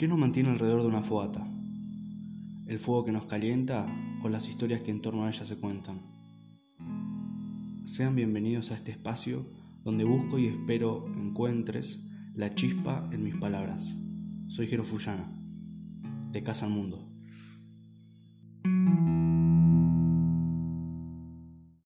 ¿Qué nos mantiene alrededor de una fogata? ¿El fuego que nos calienta o las historias que en torno a ella se cuentan? Sean bienvenidos a este espacio donde busco y espero encuentres la chispa en mis palabras. Soy Jero Fullana, de Casa al Mundo.